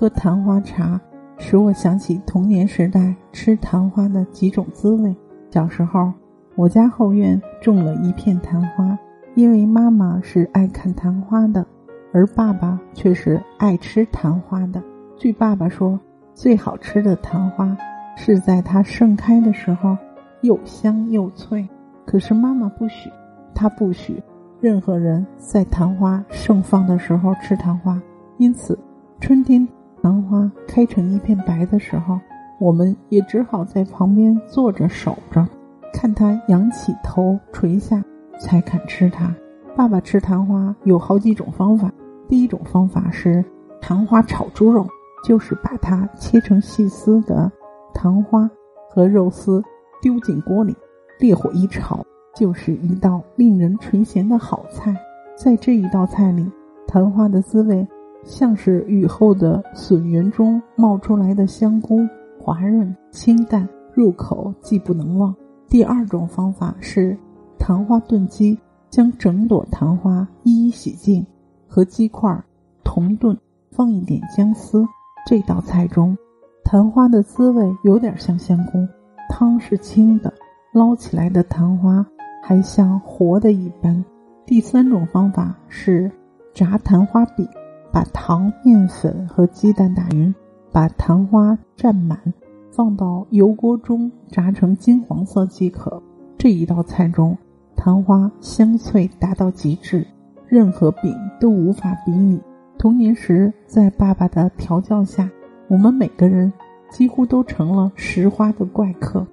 喝昙花茶，使我想起童年时代吃昙花的几种滋味。小时候，我家后院种了一片昙花，因为妈妈是爱看昙花的，而爸爸却是爱吃昙花的。据爸爸说，最好吃的昙花是在它盛开的时候，又香又脆。可是妈妈不许，她不许任何人在昙花盛放的时候吃昙花。因此，春天昙花开成一片白的时候，我们也只好在旁边坐着守着，看它仰起头垂下，才肯吃它。爸爸吃昙花有好几种方法。第一种方法是昙花炒猪肉，就是把它切成细丝的昙花和肉丝丢进锅里，烈火一炒，就是一道令人垂涎的好菜。在这一道菜里，昙花的滋味。像是雨后的笋园中冒出来的香菇，滑润清淡，入口即不能忘。第二种方法是昙花炖鸡，将整朵昙花一一洗净，和鸡块同炖，放一点姜丝。这道菜中，昙花的滋味有点像香菇，汤是清的，捞起来的昙花还像活的一般。第三种方法是炸昙花饼。把糖、面粉和鸡蛋打匀，把昙花蘸满，放到油锅中炸成金黄色即可。这一道菜中，昙花香脆达到极致，任何饼都无法比拟。童年时，在爸爸的调教下，我们每个人几乎都成了食花的怪客。